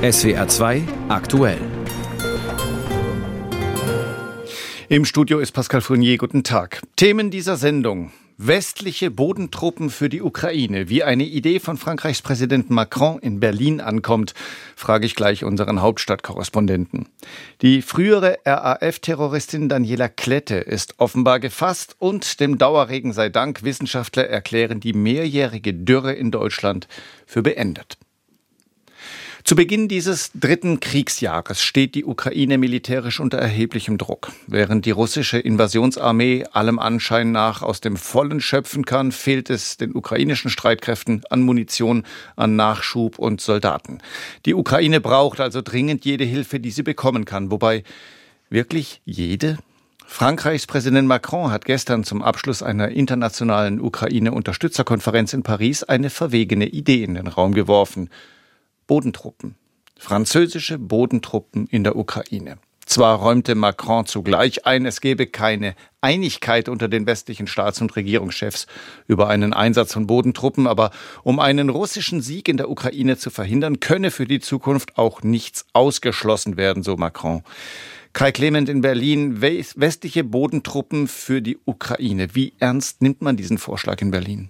SWR 2 aktuell. Im Studio ist Pascal Fournier. Guten Tag. Themen dieser Sendung. Westliche Bodentruppen für die Ukraine. Wie eine Idee von Frankreichs Präsident Macron in Berlin ankommt, frage ich gleich unseren Hauptstadtkorrespondenten. Die frühere RAF-Terroristin Daniela Klette ist offenbar gefasst und dem Dauerregen sei Dank Wissenschaftler erklären die mehrjährige Dürre in Deutschland für beendet. Zu Beginn dieses dritten Kriegsjahres steht die Ukraine militärisch unter erheblichem Druck. Während die russische Invasionsarmee allem Anschein nach aus dem Vollen schöpfen kann, fehlt es den ukrainischen Streitkräften an Munition, an Nachschub und Soldaten. Die Ukraine braucht also dringend jede Hilfe, die sie bekommen kann, wobei wirklich jede Frankreichs Präsident Macron hat gestern zum Abschluss einer internationalen Ukraine-Unterstützerkonferenz in Paris eine verwegene Idee in den Raum geworfen. Bodentruppen. Französische Bodentruppen in der Ukraine. Zwar räumte Macron zugleich ein, es gebe keine Einigkeit unter den westlichen Staats- und Regierungschefs über einen Einsatz von Bodentruppen, aber um einen russischen Sieg in der Ukraine zu verhindern, könne für die Zukunft auch nichts ausgeschlossen werden, so Macron. Kai Clement in Berlin, westliche Bodentruppen für die Ukraine. Wie ernst nimmt man diesen Vorschlag in Berlin?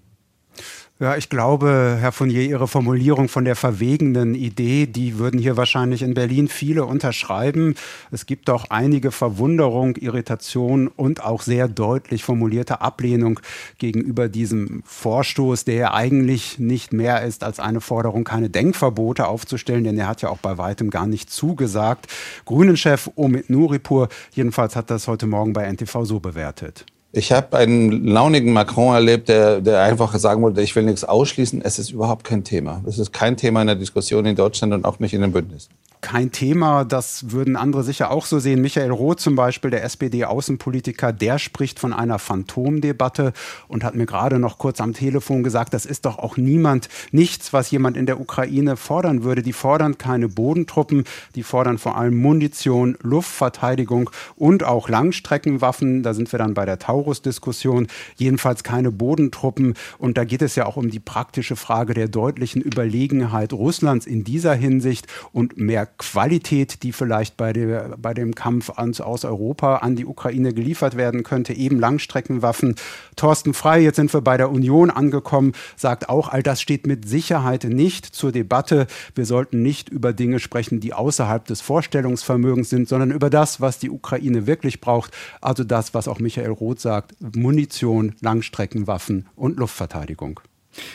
Ja, ich glaube, Herr Fournier, Ihre Formulierung von der verwegenen Idee, die würden hier wahrscheinlich in Berlin viele unterschreiben. Es gibt auch einige Verwunderung, Irritation und auch sehr deutlich formulierte Ablehnung gegenüber diesem Vorstoß, der ja eigentlich nicht mehr ist als eine Forderung, keine Denkverbote aufzustellen, denn er hat ja auch bei weitem gar nicht zugesagt. Grünen-Chef Omid Nuripur jedenfalls hat das heute Morgen bei NTV so bewertet. Ich habe einen launigen Macron erlebt, der, der einfach sagen wollte, ich will nichts ausschließen. Es ist überhaupt kein Thema. Es ist kein Thema in der Diskussion in Deutschland und auch nicht in den Bündnissen kein Thema. Das würden andere sicher auch so sehen. Michael Roth zum Beispiel, der SPD-Außenpolitiker, der spricht von einer Phantomdebatte und hat mir gerade noch kurz am Telefon gesagt, das ist doch auch niemand, nichts, was jemand in der Ukraine fordern würde. Die fordern keine Bodentruppen, die fordern vor allem Munition, Luftverteidigung und auch Langstreckenwaffen. Da sind wir dann bei der Taurus-Diskussion. Jedenfalls keine Bodentruppen. Und da geht es ja auch um die praktische Frage der deutlichen Überlegenheit Russlands in dieser Hinsicht und mehr Qualität, die vielleicht bei, der, bei dem Kampf ans, aus Europa an die Ukraine geliefert werden könnte, eben Langstreckenwaffen. Thorsten Frei, jetzt sind wir bei der Union angekommen, sagt auch, all das steht mit Sicherheit nicht zur Debatte. Wir sollten nicht über Dinge sprechen, die außerhalb des Vorstellungsvermögens sind, sondern über das, was die Ukraine wirklich braucht. Also das, was auch Michael Roth sagt, Munition, Langstreckenwaffen und Luftverteidigung.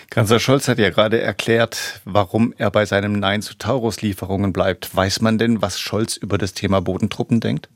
Kanzler Scholz hat ja gerade erklärt, warum er bei seinem Nein zu Taurus-Lieferungen bleibt. Weiß man denn, was Scholz über das Thema Bodentruppen denkt?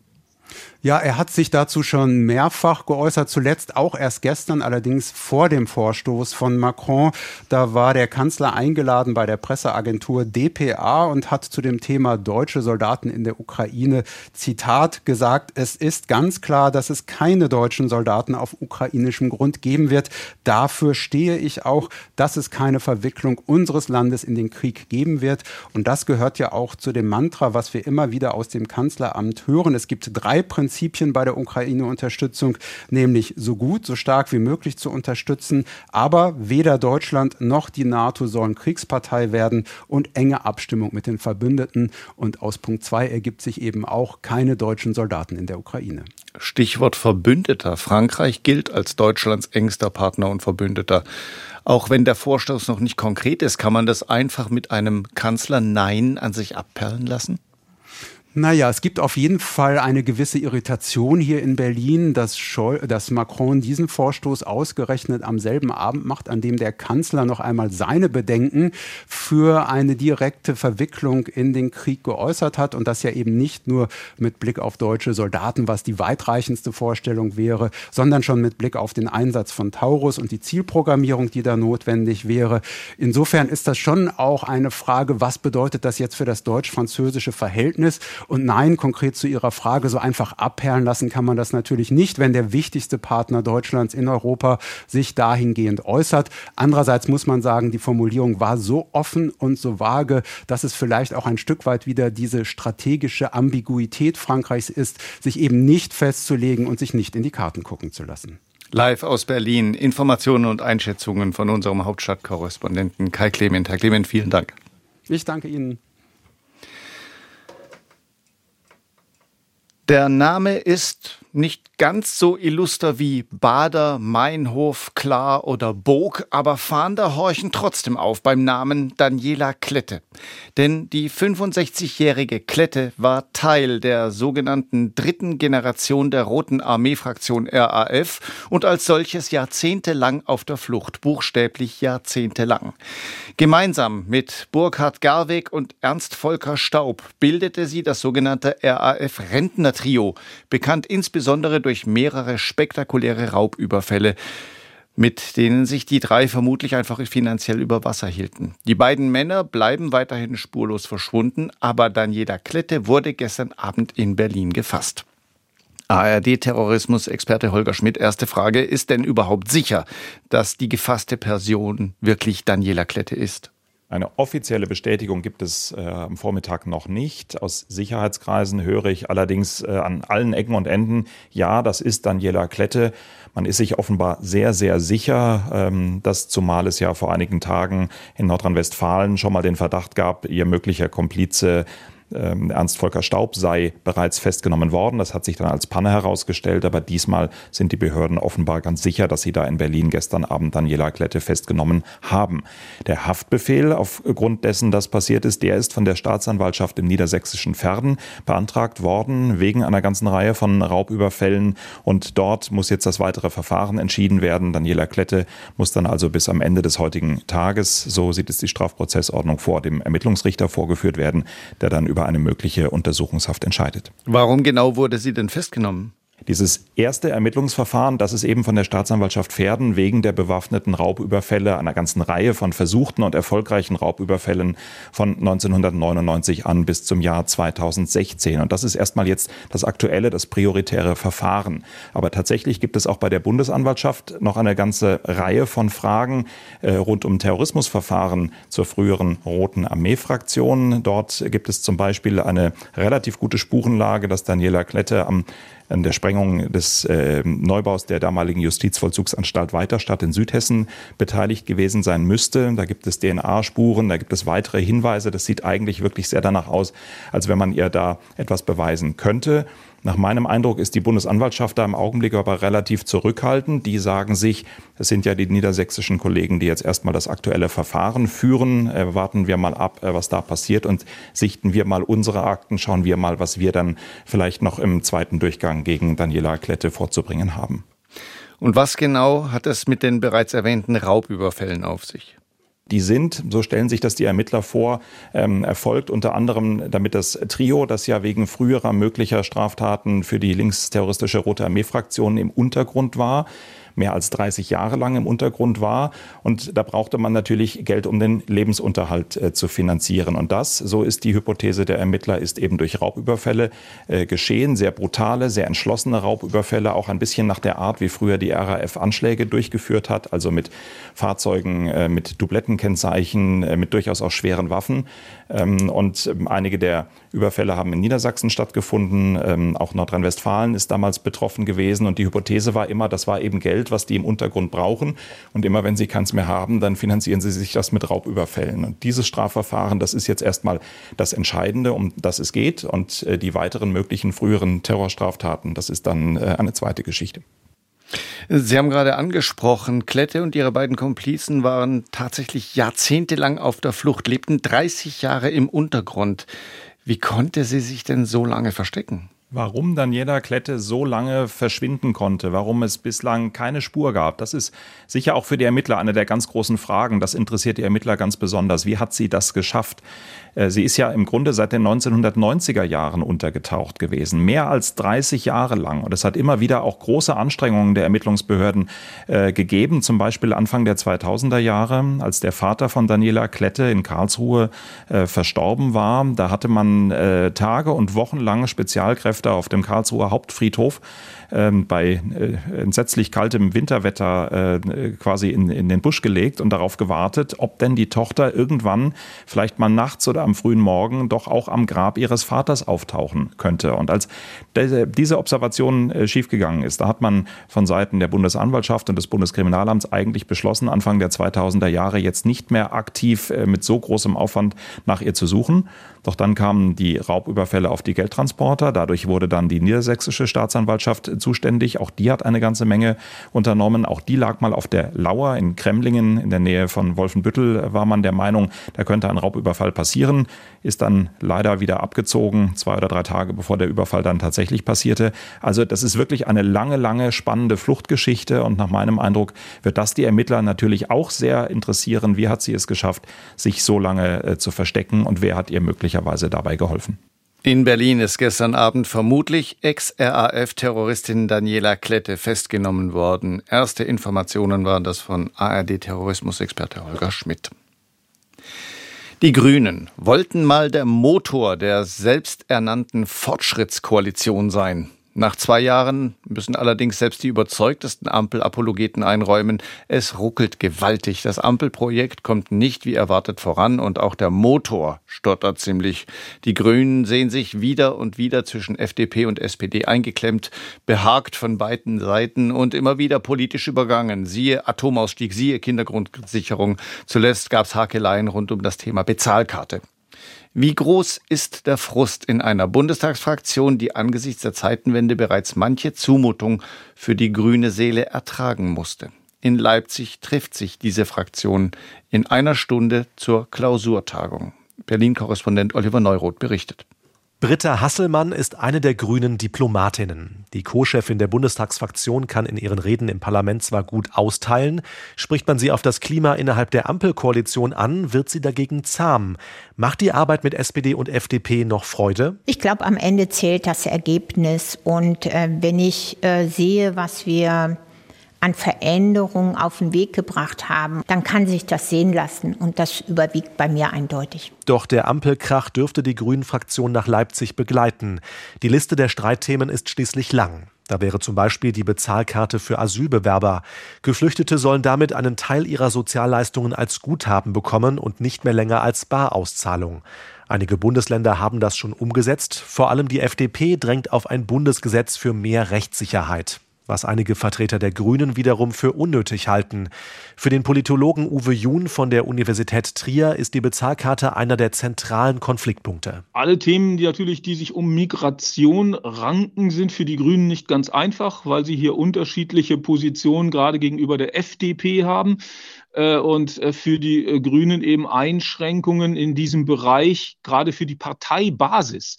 Ja, er hat sich dazu schon mehrfach geäußert, zuletzt auch erst gestern, allerdings vor dem Vorstoß von Macron. Da war der Kanzler eingeladen bei der Presseagentur dpa und hat zu dem Thema deutsche Soldaten in der Ukraine, Zitat, gesagt, es ist ganz klar, dass es keine deutschen Soldaten auf ukrainischem Grund geben wird. Dafür stehe ich auch, dass es keine Verwicklung unseres Landes in den Krieg geben wird. Und das gehört ja auch zu dem Mantra, was wir immer wieder aus dem Kanzleramt hören. Es gibt drei Prinzipien, Prinzipien bei der Ukraine-Unterstützung, nämlich so gut, so stark wie möglich zu unterstützen. Aber weder Deutschland noch die NATO sollen Kriegspartei werden und enge Abstimmung mit den Verbündeten. Und aus Punkt 2 ergibt sich eben auch keine deutschen Soldaten in der Ukraine. Stichwort Verbündeter. Frankreich gilt als Deutschlands engster Partner und Verbündeter. Auch wenn der Vorstoß noch nicht konkret ist, kann man das einfach mit einem Kanzler Nein an sich abperlen lassen? Naja, es gibt auf jeden Fall eine gewisse Irritation hier in Berlin, dass, Schol dass Macron diesen Vorstoß ausgerechnet am selben Abend macht, an dem der Kanzler noch einmal seine Bedenken für eine direkte Verwicklung in den Krieg geäußert hat und das ja eben nicht nur mit Blick auf deutsche Soldaten, was die weitreichendste Vorstellung wäre, sondern schon mit Blick auf den Einsatz von Taurus und die Zielprogrammierung, die da notwendig wäre. Insofern ist das schon auch eine Frage, was bedeutet das jetzt für das deutsch-französische Verhältnis? Und nein, konkret zu Ihrer Frage, so einfach abperlen lassen kann man das natürlich nicht, wenn der wichtigste Partner Deutschlands in Europa sich dahingehend äußert. Andererseits muss man sagen, die Formulierung war so offen und so vage, dass es vielleicht auch ein Stück weit wieder diese strategische Ambiguität Frankreichs ist, sich eben nicht festzulegen und sich nicht in die Karten gucken zu lassen. Live aus Berlin. Informationen und Einschätzungen von unserem Hauptstadtkorrespondenten Kai Clement. Herr Clement, vielen Dank. Ich danke Ihnen. Der Name ist nicht ganz so illuster wie Bader, Meinhof, Klar oder Bog, aber Fahnder horchen trotzdem auf beim Namen Daniela Klette. Denn die 65-jährige Klette war Teil der sogenannten dritten Generation der Roten Armee-Fraktion RAF und als solches jahrzehntelang auf der Flucht, buchstäblich jahrzehntelang. Gemeinsam mit Burkhard Garweg und Ernst Volker Staub bildete sie das sogenannte RAF-Rentner-Trio, bekannt insbesondere insbesondere durch mehrere spektakuläre Raubüberfälle, mit denen sich die drei vermutlich einfach finanziell über Wasser hielten. Die beiden Männer bleiben weiterhin spurlos verschwunden, aber Daniela Klette wurde gestern Abend in Berlin gefasst. ARD-Terrorismus-Experte Holger Schmidt, erste Frage. Ist denn überhaupt sicher, dass die gefasste Person wirklich Daniela Klette ist? Eine offizielle Bestätigung gibt es äh, am Vormittag noch nicht. Aus Sicherheitskreisen höre ich allerdings äh, an allen Ecken und Enden, ja, das ist Daniela Klette. Man ist sich offenbar sehr, sehr sicher, ähm, dass zumal es ja vor einigen Tagen in Nordrhein-Westfalen schon mal den Verdacht gab, ihr möglicher Komplize Ernst Volker Staub sei bereits festgenommen worden. Das hat sich dann als Panne herausgestellt, aber diesmal sind die Behörden offenbar ganz sicher, dass sie da in Berlin gestern Abend Daniela Klette festgenommen haben. Der Haftbefehl aufgrund dessen, das passiert ist, der ist von der Staatsanwaltschaft im niedersächsischen Verden beantragt worden, wegen einer ganzen Reihe von Raubüberfällen. Und dort muss jetzt das weitere Verfahren entschieden werden. Daniela Klette muss dann also bis am Ende des heutigen Tages, so sieht es die Strafprozessordnung vor, dem Ermittlungsrichter vorgeführt werden, der dann über über eine mögliche Untersuchungshaft entscheidet. Warum genau wurde sie denn festgenommen? Dieses erste Ermittlungsverfahren, das ist eben von der Staatsanwaltschaft Pferden wegen der bewaffneten Raubüberfälle, einer ganzen Reihe von versuchten und erfolgreichen Raubüberfällen von 1999 an bis zum Jahr 2016. Und das ist erstmal jetzt das aktuelle, das prioritäre Verfahren. Aber tatsächlich gibt es auch bei der Bundesanwaltschaft noch eine ganze Reihe von Fragen äh, rund um Terrorismusverfahren zur früheren Roten Armee-Fraktion. Dort gibt es zum Beispiel eine relativ gute Spurenlage, dass Daniela Klette am an der Sprengung des äh, Neubaus der damaligen Justizvollzugsanstalt Weiterstadt in Südhessen beteiligt gewesen sein müsste. Da gibt es DNA-Spuren, da gibt es weitere Hinweise. Das sieht eigentlich wirklich sehr danach aus, als wenn man ihr da etwas beweisen könnte. Nach meinem Eindruck ist die Bundesanwaltschaft da im Augenblick aber relativ zurückhaltend. Die sagen sich, es sind ja die niedersächsischen Kollegen, die jetzt erstmal das aktuelle Verfahren führen. Äh, warten wir mal ab, äh, was da passiert und sichten wir mal unsere Akten, schauen wir mal, was wir dann vielleicht noch im zweiten Durchgang gegen Daniela Klette vorzubringen haben. Und was genau hat es mit den bereits erwähnten Raubüberfällen auf sich? Die sind, so stellen sich das die Ermittler vor, ähm, erfolgt unter anderem, damit das Trio, das ja wegen früherer möglicher Straftaten für die linksterroristische Rote Armee-Fraktion im Untergrund war, mehr als 30 Jahre lang im Untergrund war. Und da brauchte man natürlich Geld, um den Lebensunterhalt äh, zu finanzieren. Und das, so ist die Hypothese der Ermittler, ist eben durch Raubüberfälle äh, geschehen. Sehr brutale, sehr entschlossene Raubüberfälle, auch ein bisschen nach der Art, wie früher die RAF Anschläge durchgeführt hat, also mit Fahrzeugen äh, mit Dublettenkennzeichen, äh, mit durchaus auch schweren Waffen. Ähm, und ähm, einige der Überfälle haben in Niedersachsen stattgefunden. Ähm, auch Nordrhein-Westfalen ist damals betroffen gewesen. Und die Hypothese war immer, das war eben Geld, was die im Untergrund brauchen. Und immer wenn sie keins mehr haben, dann finanzieren sie sich das mit Raubüberfällen. Und dieses Strafverfahren, das ist jetzt erstmal das Entscheidende, um das es geht. Und äh, die weiteren möglichen früheren Terrorstraftaten, das ist dann äh, eine zweite Geschichte. Sie haben gerade angesprochen, Klette und ihre beiden Komplizen waren tatsächlich jahrzehntelang auf der Flucht, lebten 30 Jahre im Untergrund. Wie konnte sie sich denn so lange verstecken? Warum Daniela Klette so lange verschwinden konnte, warum es bislang keine Spur gab, das ist sicher auch für die Ermittler eine der ganz großen Fragen. Das interessiert die Ermittler ganz besonders. Wie hat sie das geschafft? Äh, sie ist ja im Grunde seit den 1990er Jahren untergetaucht gewesen, mehr als 30 Jahre lang. Und es hat immer wieder auch große Anstrengungen der Ermittlungsbehörden äh, gegeben, zum Beispiel Anfang der 2000er Jahre, als der Vater von Daniela Klette in Karlsruhe äh, verstorben war. Da hatte man äh, Tage und Wochen lang Spezialkräfte auf dem Karlsruher Hauptfriedhof ähm, bei äh, entsetzlich kaltem Winterwetter äh, quasi in, in den Busch gelegt und darauf gewartet, ob denn die Tochter irgendwann vielleicht mal nachts oder am frühen Morgen doch auch am Grab ihres Vaters auftauchen könnte. Und als diese Observation äh, schiefgegangen ist, da hat man von Seiten der Bundesanwaltschaft und des Bundeskriminalamts eigentlich beschlossen, Anfang der 2000er Jahre jetzt nicht mehr aktiv äh, mit so großem Aufwand nach ihr zu suchen. Doch dann kamen die Raubüberfälle auf die Geldtransporter. Dadurch wurde dann die niedersächsische Staatsanwaltschaft zuständig. Auch die hat eine ganze Menge unternommen. Auch die lag mal auf der Lauer in Kremlingen in der Nähe von Wolfenbüttel. War man der Meinung, da könnte ein Raubüberfall passieren. Ist dann leider wieder abgezogen, zwei oder drei Tage bevor der Überfall dann tatsächlich passierte. Also das ist wirklich eine lange, lange spannende Fluchtgeschichte. Und nach meinem Eindruck wird das die Ermittler natürlich auch sehr interessieren. Wie hat sie es geschafft, sich so lange äh, zu verstecken und wer hat ihr möglicherweise dabei geholfen? In Berlin ist gestern Abend vermutlich Ex-RAF-Terroristin Daniela Klette festgenommen worden. Erste Informationen waren das von ARD-Terrorismusexperte Holger Schmidt. Die Grünen wollten mal der Motor der selbsternannten Fortschrittskoalition sein. Nach zwei Jahren müssen allerdings selbst die überzeugtesten Ampel-Apologeten einräumen, es ruckelt gewaltig. Das Ampelprojekt kommt nicht wie erwartet voran und auch der Motor stottert ziemlich. Die Grünen sehen sich wieder und wieder zwischen FDP und SPD eingeklemmt, behagt von beiden Seiten und immer wieder politisch übergangen. Siehe Atomausstieg, siehe Kindergrundsicherung. Zuletzt gab es Hakeleien rund um das Thema Bezahlkarte. Wie groß ist der Frust in einer Bundestagsfraktion, die angesichts der Zeitenwende bereits manche Zumutung für die grüne Seele ertragen musste? In Leipzig trifft sich diese Fraktion in einer Stunde zur Klausurtagung. Berlin-Korrespondent Oliver Neuroth berichtet. Britta Hasselmann ist eine der grünen Diplomatinnen. Die Co-Chefin der Bundestagsfraktion kann in ihren Reden im Parlament zwar gut austeilen, spricht man sie auf das Klima innerhalb der Ampelkoalition an, wird sie dagegen zahm. Macht die Arbeit mit SPD und FDP noch Freude? Ich glaube, am Ende zählt das Ergebnis. Und äh, wenn ich äh, sehe, was wir an Veränderungen auf den Weg gebracht haben, dann kann sich das sehen lassen und das überwiegt bei mir eindeutig. Doch der Ampelkrach dürfte die Grünen-Fraktion nach Leipzig begleiten. Die Liste der Streitthemen ist schließlich lang. Da wäre zum Beispiel die Bezahlkarte für Asylbewerber. Geflüchtete sollen damit einen Teil ihrer Sozialleistungen als Guthaben bekommen und nicht mehr länger als Barauszahlung. Einige Bundesländer haben das schon umgesetzt. Vor allem die FDP drängt auf ein Bundesgesetz für mehr Rechtssicherheit was einige Vertreter der Grünen wiederum für unnötig halten. Für den Politologen Uwe Jun von der Universität Trier ist die Bezahlkarte einer der zentralen Konfliktpunkte. Alle Themen, die natürlich, die sich um Migration ranken, sind für die Grünen nicht ganz einfach, weil sie hier unterschiedliche Positionen gerade gegenüber der FDP haben äh, und äh, für die äh, Grünen eben Einschränkungen in diesem Bereich, gerade für die Parteibasis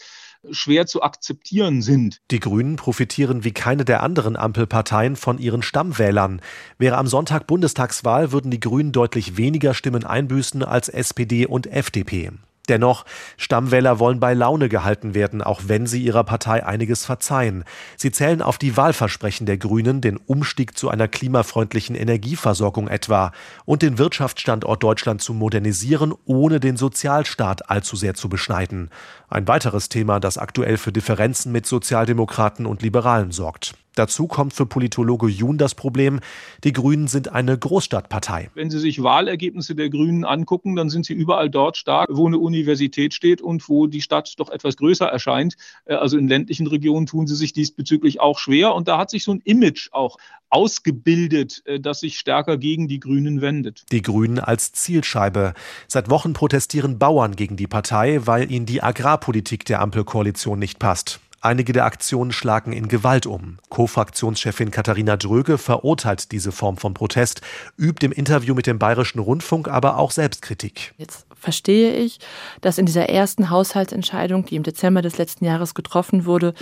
schwer zu akzeptieren sind. Die Grünen profitieren wie keine der anderen Ampelparteien von ihren Stammwählern. Wäre am Sonntag Bundestagswahl, würden die Grünen deutlich weniger Stimmen einbüßen als SPD und FDP. Dennoch, Stammwähler wollen bei Laune gehalten werden, auch wenn sie ihrer Partei einiges verzeihen. Sie zählen auf die Wahlversprechen der Grünen, den Umstieg zu einer klimafreundlichen Energieversorgung etwa und den Wirtschaftsstandort Deutschland zu modernisieren, ohne den Sozialstaat allzu sehr zu beschneiden. Ein weiteres Thema, das aktuell für Differenzen mit Sozialdemokraten und Liberalen sorgt. Dazu kommt für Politologe Jun das Problem, die Grünen sind eine Großstadtpartei. Wenn Sie sich Wahlergebnisse der Grünen angucken, dann sind sie überall dort stark, wo eine Universität steht und wo die Stadt doch etwas größer erscheint. Äh, also in ländlichen Regionen tun sie sich diesbezüglich auch schwer. Und da hat sich so ein Image auch ausgebildet, äh, das sich stärker gegen die Grünen wendet. Die Grünen als Zielscheibe. Seit Wochen protestieren Bauern gegen die Partei, weil ihnen die Agrarpolitik der Ampelkoalition nicht passt. Einige der Aktionen schlagen in Gewalt um. Co-Fraktionschefin Katharina Dröge verurteilt diese Form von Protest, übt im Interview mit dem Bayerischen Rundfunk aber auch Selbstkritik. Jetzt verstehe ich, dass in dieser ersten Haushaltsentscheidung, die im Dezember des letzten Jahres getroffen wurde,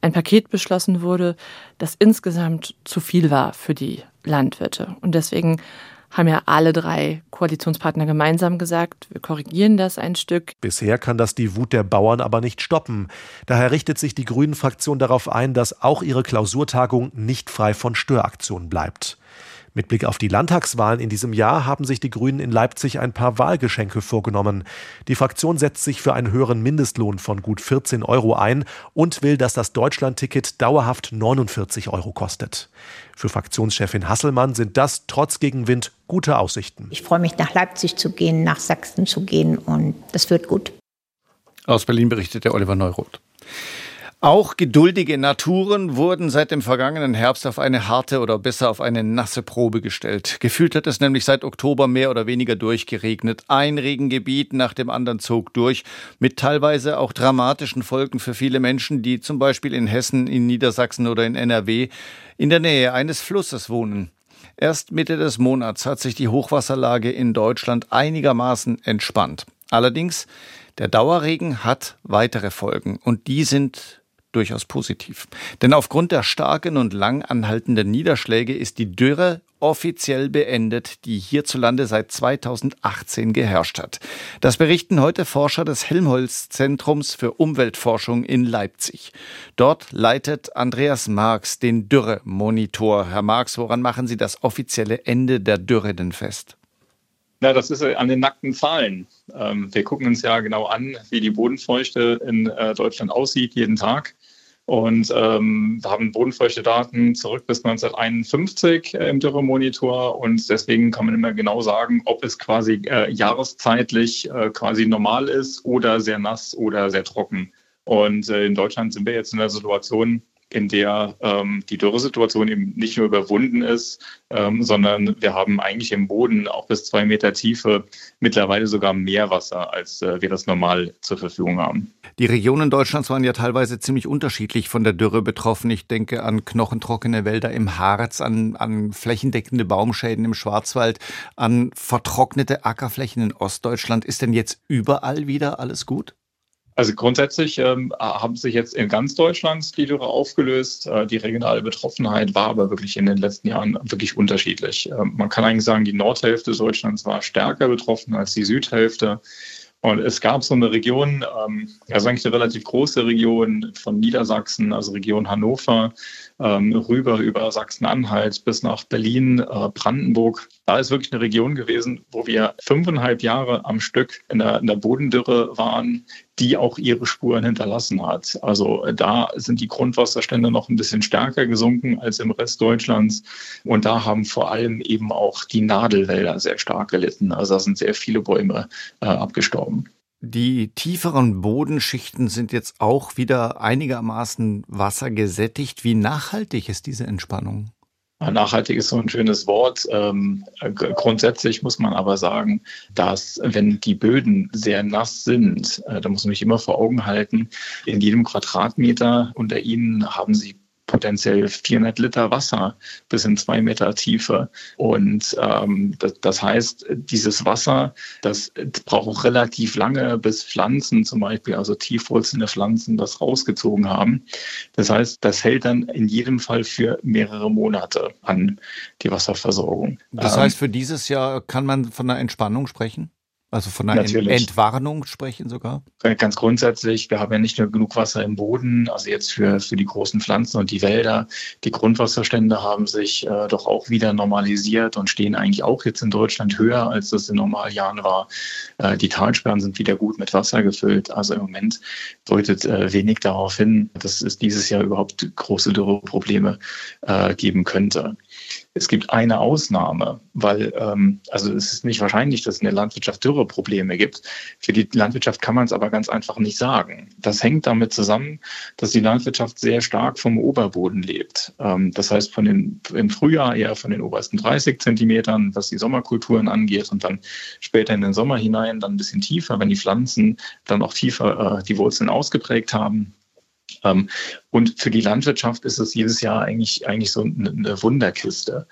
ein Paket beschlossen wurde, das insgesamt zu viel war für die Landwirte. Und deswegen haben ja alle drei Koalitionspartner gemeinsam gesagt, wir korrigieren das ein Stück. Bisher kann das die Wut der Bauern aber nicht stoppen. Daher richtet sich die Grünen-Fraktion darauf ein, dass auch ihre Klausurtagung nicht frei von Störaktionen bleibt. Mit Blick auf die Landtagswahlen in diesem Jahr haben sich die Grünen in Leipzig ein paar Wahlgeschenke vorgenommen. Die Fraktion setzt sich für einen höheren Mindestlohn von gut 14 Euro ein und will, dass das Deutschlandticket dauerhaft 49 Euro kostet. Für Fraktionschefin Hasselmann sind das trotz Gegenwind gute Aussichten. Ich freue mich, nach Leipzig zu gehen, nach Sachsen zu gehen und das wird gut. Aus Berlin berichtet der Oliver Neuroth. Auch geduldige Naturen wurden seit dem vergangenen Herbst auf eine harte oder besser auf eine nasse Probe gestellt. Gefühlt hat es nämlich seit Oktober mehr oder weniger durchgeregnet. Ein Regengebiet nach dem anderen zog durch, mit teilweise auch dramatischen Folgen für viele Menschen, die zum Beispiel in Hessen, in Niedersachsen oder in NRW in der Nähe eines Flusses wohnen. Erst Mitte des Monats hat sich die Hochwasserlage in Deutschland einigermaßen entspannt. Allerdings, der Dauerregen hat weitere Folgen und die sind durchaus positiv. Denn aufgrund der starken und lang anhaltenden Niederschläge ist die Dürre offiziell beendet, die hierzulande seit 2018 geherrscht hat. Das berichten heute Forscher des Helmholtz-Zentrums für Umweltforschung in Leipzig. Dort leitet Andreas Marx den Dürre-Monitor. Herr Marx, woran machen Sie das offizielle Ende der Dürre denn fest? Na, das ist an den nackten Zahlen. Ähm, wir gucken uns ja genau an, wie die Bodenfeuchte in äh, Deutschland aussieht, jeden Tag und ähm, haben bodenfeuchte Daten zurück bis 1951 äh, im Dürremonitor und deswegen kann man immer genau sagen, ob es quasi äh, jahreszeitlich äh, quasi normal ist oder sehr nass oder sehr trocken. Und äh, in Deutschland sind wir jetzt in der Situation, in der ähm, die Dürresituation eben nicht nur überwunden ist, ähm, sondern wir haben eigentlich im Boden auch bis zwei Meter Tiefe mittlerweile sogar mehr Wasser, als äh, wir das normal zur Verfügung haben. Die Regionen Deutschlands waren ja teilweise ziemlich unterschiedlich von der Dürre betroffen. Ich denke an knochentrockene Wälder im Harz, an, an flächendeckende Baumschäden im Schwarzwald, an vertrocknete Ackerflächen in Ostdeutschland. Ist denn jetzt überall wieder alles gut? Also grundsätzlich ähm, haben sich jetzt in ganz Deutschland die Dürre aufgelöst. Äh, die regionale Betroffenheit war aber wirklich in den letzten Jahren wirklich unterschiedlich. Ähm, man kann eigentlich sagen, die Nordhälfte Deutschlands war stärker betroffen als die Südhälfte. Und es gab so eine Region, ähm, also eigentlich eine relativ große Region von Niedersachsen, also Region Hannover, ähm, rüber über Sachsen-Anhalt bis nach Berlin, äh, Brandenburg. Da ist wirklich eine Region gewesen, wo wir fünfeinhalb Jahre am Stück in der, in der Bodendürre waren, die auch ihre Spuren hinterlassen hat. Also äh, da sind die Grundwasserstände noch ein bisschen stärker gesunken als im Rest Deutschlands. Und da haben vor allem eben auch die Nadelwälder sehr stark gelitten. Also da sind sehr viele Bäume äh, abgestorben. Die tieferen Bodenschichten sind jetzt auch wieder einigermaßen wassergesättigt. Wie nachhaltig ist diese Entspannung? Nachhaltig ist so ein schönes Wort. Ähm, grundsätzlich muss man aber sagen, dass wenn die Böden sehr nass sind, äh, da muss man sich immer vor Augen halten, in jedem Quadratmeter unter ihnen haben sie potenziell 400 Liter Wasser bis in zwei Meter Tiefe. Und ähm, das, das, heißt, dieses Wasser, das braucht auch relativ lange, bis Pflanzen zum Beispiel, also tiefwurzelnde Pflanzen, das rausgezogen haben. Das heißt, das hält dann in jedem Fall für mehrere Monate an die Wasserversorgung. Das heißt, für dieses Jahr kann man von einer Entspannung sprechen? Also von einer Natürlich. Entwarnung sprechen sogar? Ganz grundsätzlich, wir haben ja nicht nur genug Wasser im Boden, also jetzt für, für die großen Pflanzen und die Wälder. Die Grundwasserstände haben sich äh, doch auch wieder normalisiert und stehen eigentlich auch jetzt in Deutschland höher, als das in Normaljahren war. Äh, die Talsperren sind wieder gut mit Wasser gefüllt. Also im Moment deutet äh, wenig darauf hin, dass es dieses Jahr überhaupt große Dürreprobleme äh, geben könnte. Es gibt eine Ausnahme, weil ähm, also es ist nicht wahrscheinlich, dass es in der Landwirtschaft Dürreprobleme gibt. Für die Landwirtschaft kann man es aber ganz einfach nicht sagen. Das hängt damit zusammen, dass die Landwirtschaft sehr stark vom Oberboden lebt. Ähm, das heißt, von den, im Frühjahr eher von den obersten 30 Zentimetern, was die Sommerkulturen angeht, und dann später in den Sommer hinein dann ein bisschen tiefer, wenn die Pflanzen dann auch tiefer äh, die Wurzeln ausgeprägt haben. Ähm, und für die Landwirtschaft ist es jedes Jahr eigentlich, eigentlich so eine Wunderkiste.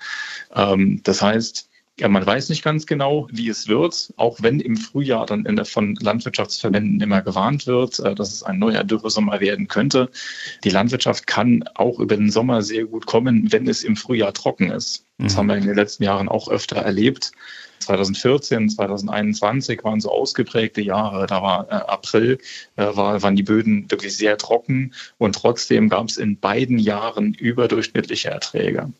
Ähm, das heißt, ja, man weiß nicht ganz genau, wie es wird, auch wenn im Frühjahr dann der, von Landwirtschaftsverbänden immer gewarnt wird, äh, dass es ein neuer Dürresommer werden könnte. Die Landwirtschaft kann auch über den Sommer sehr gut kommen, wenn es im Frühjahr trocken ist. Das mhm. haben wir in den letzten Jahren auch öfter erlebt. 2014, 2021 waren so ausgeprägte Jahre. Da war äh, April, äh, war, waren die Böden wirklich sehr trocken und trotzdem gab es in beiden Jahren überdurchschnittliche Erträge.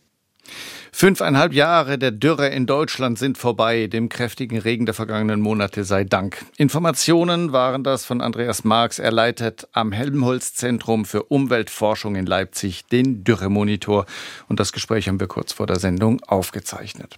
Fünfeinhalb Jahre der Dürre in Deutschland sind vorbei. Dem kräftigen Regen der vergangenen Monate sei Dank. Informationen waren das von Andreas Marx. Er leitet am Helmholtz-Zentrum für Umweltforschung in Leipzig den Dürremonitor. Und das Gespräch haben wir kurz vor der Sendung aufgezeichnet.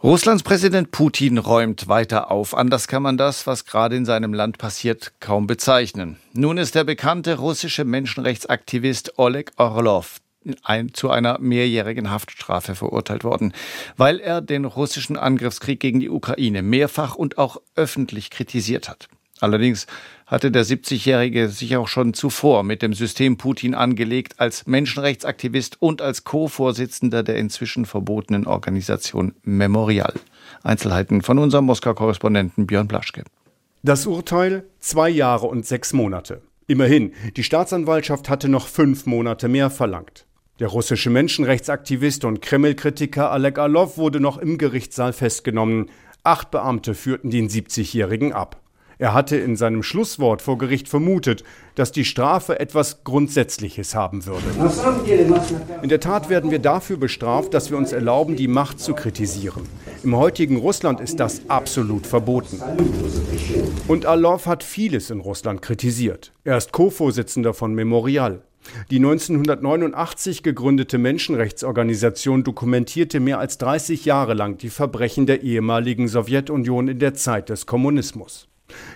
Russlands Präsident Putin räumt weiter auf. Anders kann man das, was gerade in seinem Land passiert, kaum bezeichnen. Nun ist der bekannte russische Menschenrechtsaktivist Oleg Orlov ein, zu einer mehrjährigen Haftstrafe verurteilt worden, weil er den russischen Angriffskrieg gegen die Ukraine mehrfach und auch öffentlich kritisiert hat. Allerdings hatte der 70-Jährige sich auch schon zuvor mit dem System Putin angelegt als Menschenrechtsaktivist und als Co-Vorsitzender der inzwischen verbotenen Organisation Memorial. Einzelheiten von unserem Moskau-Korrespondenten Björn Blaschke. Das Urteil zwei Jahre und sechs Monate. Immerhin, die Staatsanwaltschaft hatte noch fünf Monate mehr verlangt. Der russische Menschenrechtsaktivist und Kreml-Kritiker Alek Alov wurde noch im Gerichtssaal festgenommen. Acht Beamte führten den 70-Jährigen ab. Er hatte in seinem Schlusswort vor Gericht vermutet, dass die Strafe etwas Grundsätzliches haben würde. In der Tat werden wir dafür bestraft, dass wir uns erlauben, die Macht zu kritisieren. Im heutigen Russland ist das absolut verboten. Und Alov hat vieles in Russland kritisiert. Er ist Co-Vorsitzender von Memorial. Die 1989 gegründete Menschenrechtsorganisation dokumentierte mehr als 30 Jahre lang die Verbrechen der ehemaligen Sowjetunion in der Zeit des Kommunismus.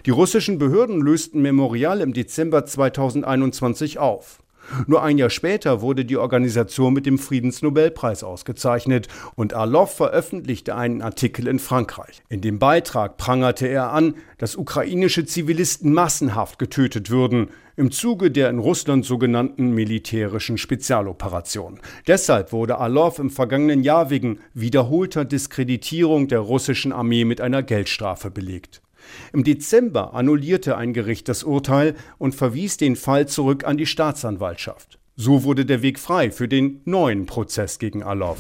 Die russischen Behörden lösten Memorial im Dezember 2021 auf. Nur ein Jahr später wurde die Organisation mit dem Friedensnobelpreis ausgezeichnet und Arlov veröffentlichte einen Artikel in Frankreich. In dem Beitrag prangerte er an, dass ukrainische Zivilisten massenhaft getötet würden im Zuge der in Russland sogenannten militärischen Spezialoperation. Deshalb wurde Arlov im vergangenen Jahr wegen wiederholter Diskreditierung der russischen Armee mit einer Geldstrafe belegt. Im Dezember annullierte ein Gericht das Urteil und verwies den Fall zurück an die Staatsanwaltschaft. So wurde der Weg frei für den neuen Prozess gegen Alov.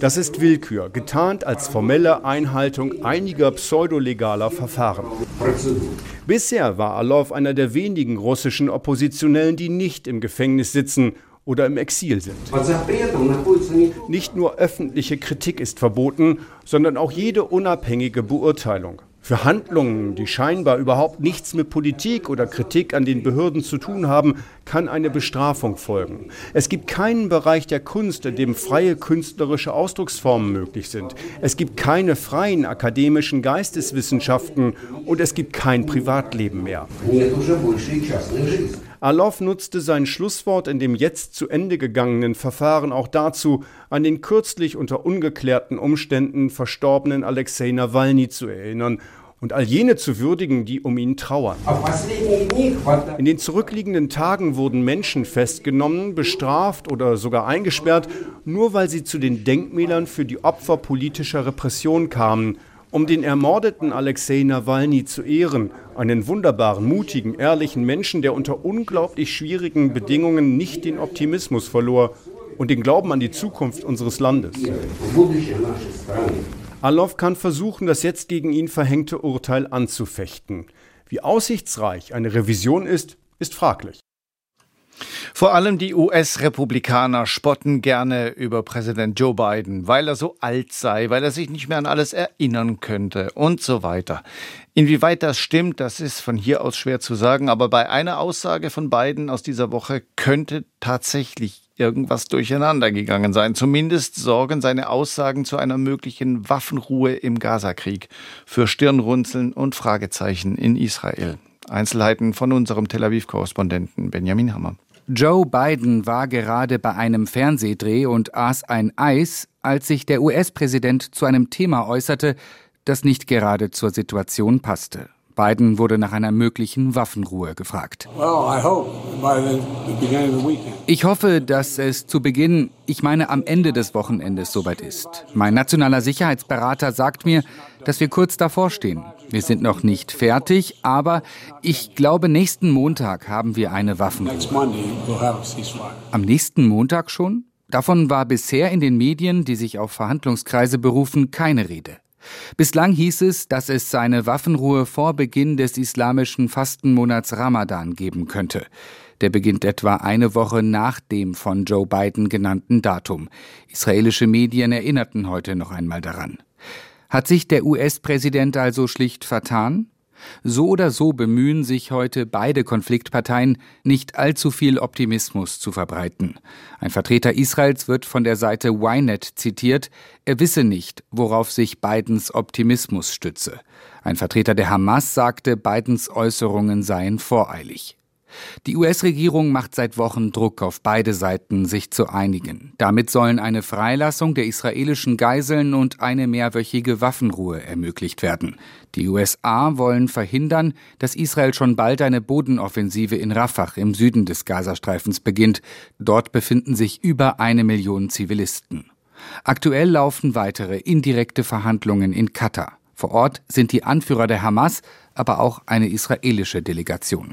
Das ist Willkür, getarnt als formelle Einhaltung einiger pseudolegaler Verfahren. Bisher war Alov einer der wenigen russischen Oppositionellen, die nicht im Gefängnis sitzen oder im Exil sind. Nicht nur öffentliche Kritik ist verboten, sondern auch jede unabhängige Beurteilung. Für Handlungen, die scheinbar überhaupt nichts mit Politik oder Kritik an den Behörden zu tun haben, kann eine Bestrafung folgen. Es gibt keinen Bereich der Kunst, in dem freie künstlerische Ausdrucksformen möglich sind. Es gibt keine freien akademischen Geisteswissenschaften und es gibt kein Privatleben mehr. Alov nutzte sein Schlusswort in dem jetzt zu Ende gegangenen Verfahren auch dazu, an den kürzlich unter ungeklärten Umständen verstorbenen Alexei Nawalny zu erinnern und all jene zu würdigen, die um ihn trauern. In den zurückliegenden Tagen wurden Menschen festgenommen, bestraft oder sogar eingesperrt, nur weil sie zu den Denkmälern für die Opfer politischer Repression kamen um den ermordeten Alexei Nawalny zu ehren, einen wunderbaren, mutigen, ehrlichen Menschen, der unter unglaublich schwierigen Bedingungen nicht den Optimismus verlor und den Glauben an die Zukunft unseres Landes. Alov kann versuchen, das jetzt gegen ihn verhängte Urteil anzufechten. Wie aussichtsreich eine Revision ist, ist fraglich. Vor allem die US-Republikaner spotten gerne über Präsident Joe Biden, weil er so alt sei, weil er sich nicht mehr an alles erinnern könnte und so weiter. Inwieweit das stimmt, das ist von hier aus schwer zu sagen, aber bei einer Aussage von Biden aus dieser Woche könnte tatsächlich irgendwas durcheinander gegangen sein. Zumindest sorgen seine Aussagen zu einer möglichen Waffenruhe im Gazakrieg für Stirnrunzeln und Fragezeichen in Israel. Einzelheiten von unserem Tel Aviv-Korrespondenten Benjamin Hammer. Joe Biden war gerade bei einem Fernsehdreh und aß ein Eis, als sich der US-Präsident zu einem Thema äußerte, das nicht gerade zur Situation passte. Biden wurde nach einer möglichen Waffenruhe gefragt. Ich hoffe, dass es zu Beginn, ich meine am Ende des Wochenendes soweit ist. Mein nationaler Sicherheitsberater sagt mir, dass wir kurz davor stehen. Wir sind noch nicht fertig, aber ich glaube, nächsten Montag haben wir eine Waffenruhe. Am nächsten Montag schon? Davon war bisher in den Medien, die sich auf Verhandlungskreise berufen, keine Rede. Bislang hieß es, dass es seine Waffenruhe vor Beginn des islamischen Fastenmonats Ramadan geben könnte. Der beginnt etwa eine Woche nach dem von Joe Biden genannten Datum. Israelische Medien erinnerten heute noch einmal daran. Hat sich der US-Präsident also schlicht vertan? So oder so bemühen sich heute beide Konfliktparteien, nicht allzu viel Optimismus zu verbreiten. Ein Vertreter Israels wird von der Seite Ynet zitiert, er wisse nicht, worauf sich Bidens Optimismus stütze. Ein Vertreter der Hamas sagte, Bidens Äußerungen seien voreilig. Die US-Regierung macht seit Wochen Druck auf beide Seiten, sich zu einigen. Damit sollen eine Freilassung der israelischen Geiseln und eine mehrwöchige Waffenruhe ermöglicht werden. Die USA wollen verhindern, dass Israel schon bald eine Bodenoffensive in Rafah im Süden des Gazastreifens beginnt. Dort befinden sich über eine Million Zivilisten. Aktuell laufen weitere indirekte Verhandlungen in Katar. Vor Ort sind die Anführer der Hamas, aber auch eine israelische Delegation.